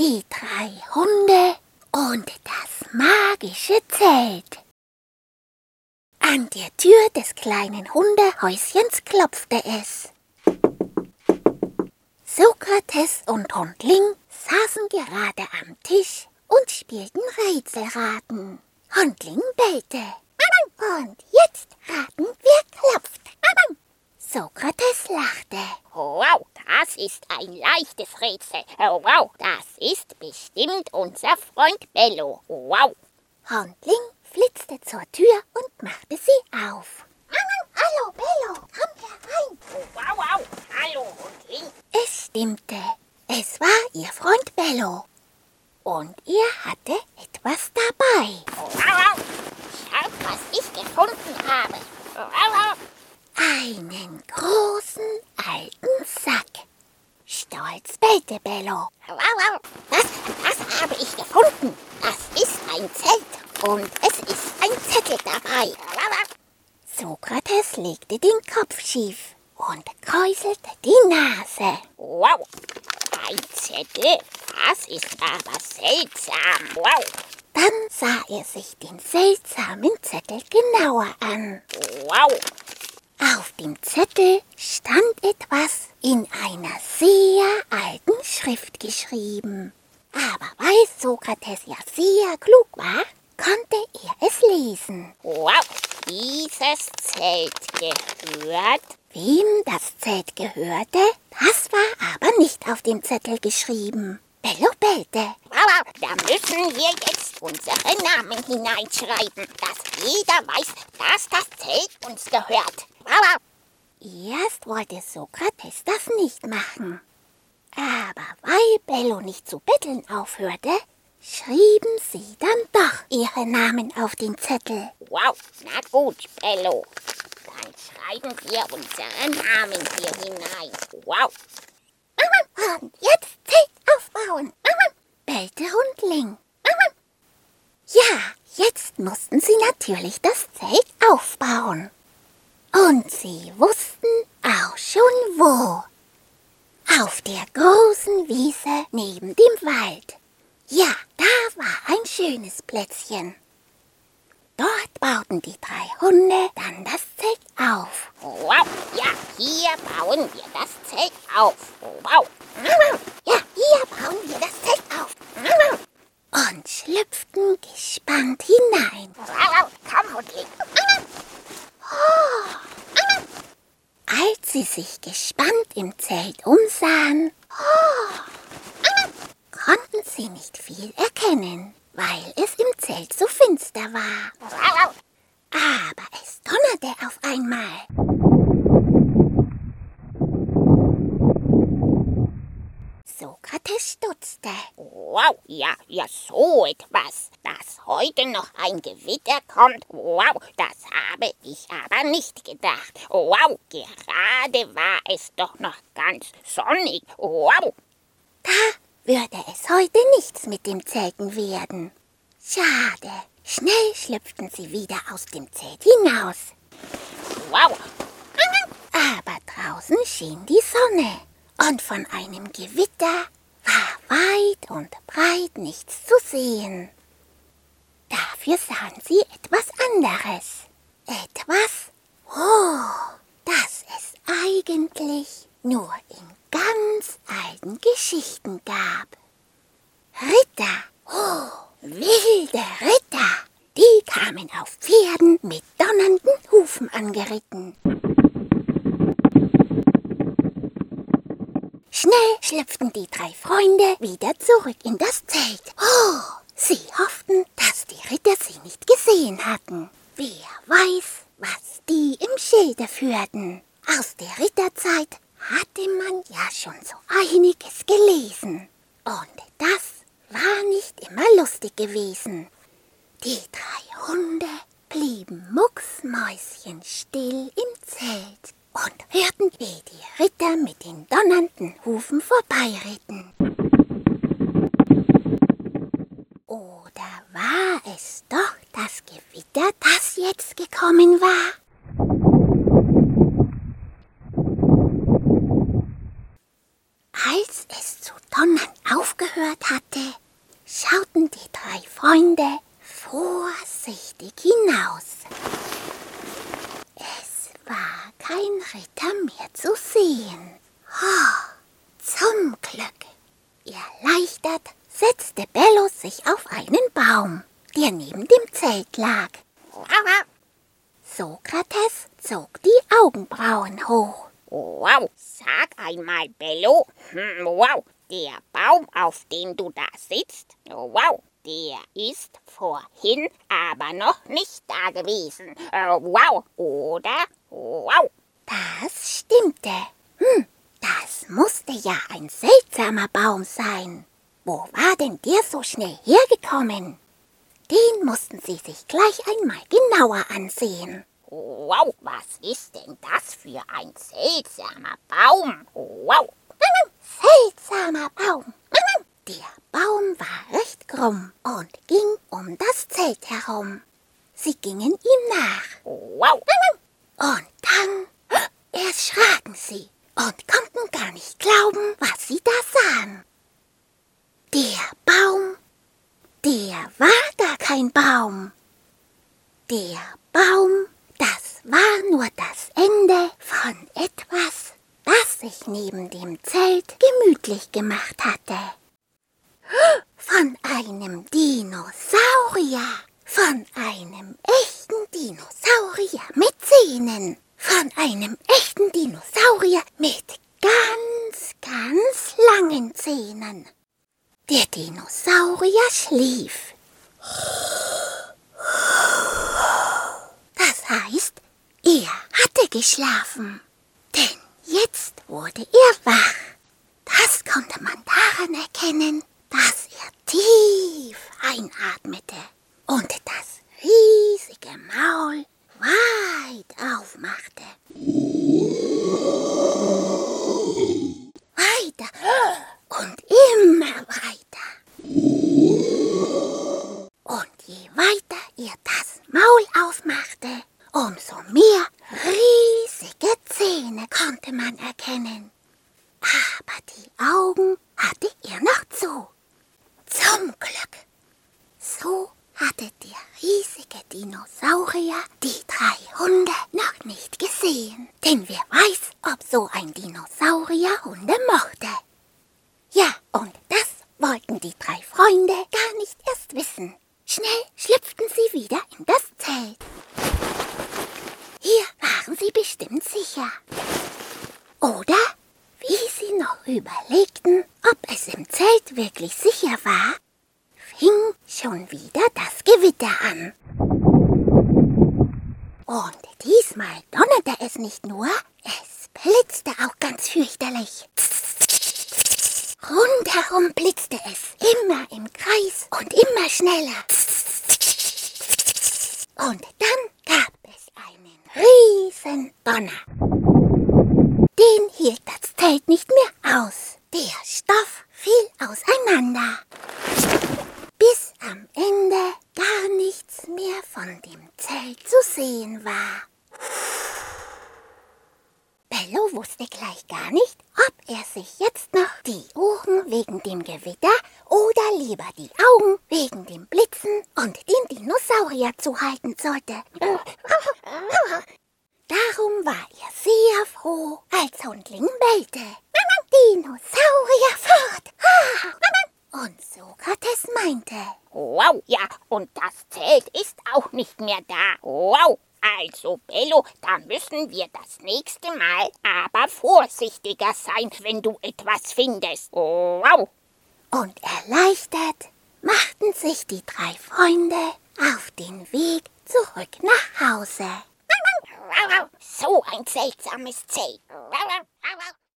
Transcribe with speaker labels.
Speaker 1: die drei Hunde und das magische Zelt. An der Tür des kleinen Hundehäuschens klopfte es. Sokrates und Hundling saßen gerade am Tisch und spielten Rätselraten. Hundling bellte. Und jetzt raten, wer klopft. Sokrates lachte.
Speaker 2: Wow, das ist ein leichtes Rätsel. Wow, das ist bestimmt unser Freund Bello. Wow.
Speaker 1: Hundling flitzte zur Tür und machte sie auf. Hallo, Bello, komm herein.
Speaker 2: Wow, wow. Hallo, Hundling.
Speaker 1: Es stimmte. Es war ihr Freund Bello. Und er hatte etwas dabei.
Speaker 2: Wow, wow. Schaut, was ich gefunden habe. Wow, wow.
Speaker 1: Einen großen alten Sack. Stolz bellte Bello.
Speaker 2: Wow, wow. Das, das habe ich gefunden. Das ist ein Zelt und es ist ein Zettel dabei.
Speaker 1: Sokrates legte den Kopf schief und kräuselte die Nase.
Speaker 2: Wow. Ein Zettel? Das ist aber seltsam. Wow.
Speaker 1: Dann sah er sich den seltsamen Zettel genauer an.
Speaker 2: Wow.
Speaker 1: Auf dem Zettel stand etwas in einer sehr alten Schrift geschrieben. Aber weil Sokrates ja sehr klug war, konnte er es lesen.
Speaker 2: Wow. Dieses Zelt gehört.
Speaker 1: Wem das Zelt gehörte, das war aber nicht auf dem Zettel geschrieben. Bello bellte.
Speaker 2: Wow, wow. Da müssen wir jetzt unsere Namen hineinschreiben, dass jeder weiß, dass das Zelt uns gehört.
Speaker 1: Erst wollte Sokrates das nicht machen. Aber weil Bello nicht zu betteln aufhörte, schrieben sie dann doch ihre Namen auf den Zettel.
Speaker 2: Wow, na gut, Bello. Dann schreiben wir unsere Namen hier hinein. Wow.
Speaker 1: Und jetzt Zelt aufbauen, bellte Hundling. Ja, jetzt mussten sie natürlich das Zelt aufbauen. Und sie wussten auch schon wo. Auf der großen Wiese neben dem Wald. Ja, da war ein schönes Plätzchen. Dort bauten die drei Hunde dann das Zelt auf.
Speaker 2: Wow, ja, hier bauen wir das Zelt auf. Wow.
Speaker 1: Ja, hier bauen wir das Zelt auf. Und schlüpften gespannt hinein.
Speaker 2: Wow, komm, Hundling.
Speaker 1: Als sie sich gespannt Zelt umsahen, konnten sie nicht viel erkennen, weil es im Zelt so finster war.
Speaker 2: Wow,
Speaker 1: Aber es donnerte auf einmal. Stutzte.
Speaker 2: wow, ja, ja, so etwas. Dass heute noch ein Gewitter kommt. Wow, das habe ich aber nicht gedacht. Wow, gerade war es doch noch ganz sonnig. Wow.
Speaker 1: Da würde es heute nichts mit dem Zelten werden. Schade. Schnell schlüpften sie wieder aus dem Zelt hinaus.
Speaker 2: Wow.
Speaker 1: Aber draußen schien die Sonne. Und von einem Gewitter war weit und breit nichts zu sehen. Dafür sahen sie etwas anderes. Etwas, oh, das es eigentlich nur in ganz alten Geschichten gab. Ritter, oh, wilde Ritter, die kamen auf Pferden mit donnernden Hufen angeritten. Schnell schlüpften die drei Freunde wieder zurück in das Zelt. Oh, sie hofften, dass die Ritter sie nicht gesehen hatten. Wer weiß, was die im Schilde führten. Aus der Ritterzeit hatte man ja schon so einiges gelesen. Und das war nicht immer lustig gewesen. Die drei Hunde blieben mucksmäuschenstill im Zelt und hörten, wie die Ritter mit den donnernden Hufen vorbeiritten. Oder war es doch das Gewitter, das jetzt gekommen war? Als es zu donnern aufgehört hatte, schauten die drei Freunde vorsichtig hinaus. Es war kein Ritter mehr zu sehen. Oh, zum Glück. Erleichtert setzte Bello sich auf einen Baum, der neben dem Zelt lag. Sokrates zog die Augenbrauen hoch.
Speaker 2: Wow, sag einmal, Bello. Hm, wow, der Baum, auf dem du da sitzt, wow, der ist vorhin aber noch nicht da gewesen. Äh, wow, oder? Wow.
Speaker 1: Das stimmte. Hm, das musste ja ein seltsamer Baum sein. Wo war denn der so schnell hergekommen? Den mussten sie sich gleich einmal genauer ansehen.
Speaker 2: Wow, was ist denn das für ein seltsamer Baum? Wow.
Speaker 1: Seltsamer Baum. Der Baum war recht krumm und ging um das Zelt herum. Sie gingen ihm nach.
Speaker 2: Wow.
Speaker 1: Und dann erschraken sie und konnten gar nicht glauben, was sie da sahen. Der Baum, der war gar kein Baum. Der Baum, das war nur das Ende von etwas, das sich neben dem Zelt gemütlich gemacht hatte. Von einem Dinosaurier, von einem echten Dinosaurier mit Zähnen, von einem echten Dinosaurier mit ganz, ganz langen Zähnen. Der Dinosaurier schlief. Das heißt, er hatte geschlafen. Denn jetzt wurde er wach. Das konnte man daran erkennen, dass er tief einatmete und das riesige Maul weit aufmachte. Weiter und immer weiter. Und je weiter er das Maul aufmachte, umso mehr riesige Zähne konnte man erkennen. Aber die Augen hatte er noch zu. Zum Glück. So hatte der riesige Dinosaurier die drei Hunde noch nicht gesehen. Denn wer weiß, ob so ein Dinosaurier Hunde mochte. Ja, und das wollten die drei Freunde gar nicht erst wissen. Schnell schlüpften sie wieder in das Zelt. Waren sie bestimmt sicher. Oder, wie sie noch überlegten, ob es im Zelt wirklich sicher war, fing schon wieder das Gewitter an. Und diesmal donnerte es nicht nur, es blitzte auch ganz fürchterlich. Rundherum blitzte es, immer im Kreis und immer schneller. Und dann gab es einen riesen Donner. Den hielt das Zelt nicht mehr aus. Der Stoff fiel auseinander. Bis am Ende gar nichts mehr von dem Zelt zu sehen war. Bello wusste gleich gar nicht, ob er sich jetzt noch die Ohren wegen dem Gewitter oder lieber die Augen wegen dem Blitzen und dem Dinosaurier zuhalten sollte. Darum war er sehr froh, als Hundling bellte. Dinosaurier fort! Und Sokrates meinte,
Speaker 2: Wow, ja, und das Zelt ist auch nicht mehr da. Wow. Also, Bello, da müssen wir das nächste Mal aber vorsichtiger sein, wenn du etwas findest. Wow.
Speaker 1: und erleichtert machten sich die drei Freunde auf den Weg zurück nach Hause.
Speaker 2: So ein seltsames Zelt.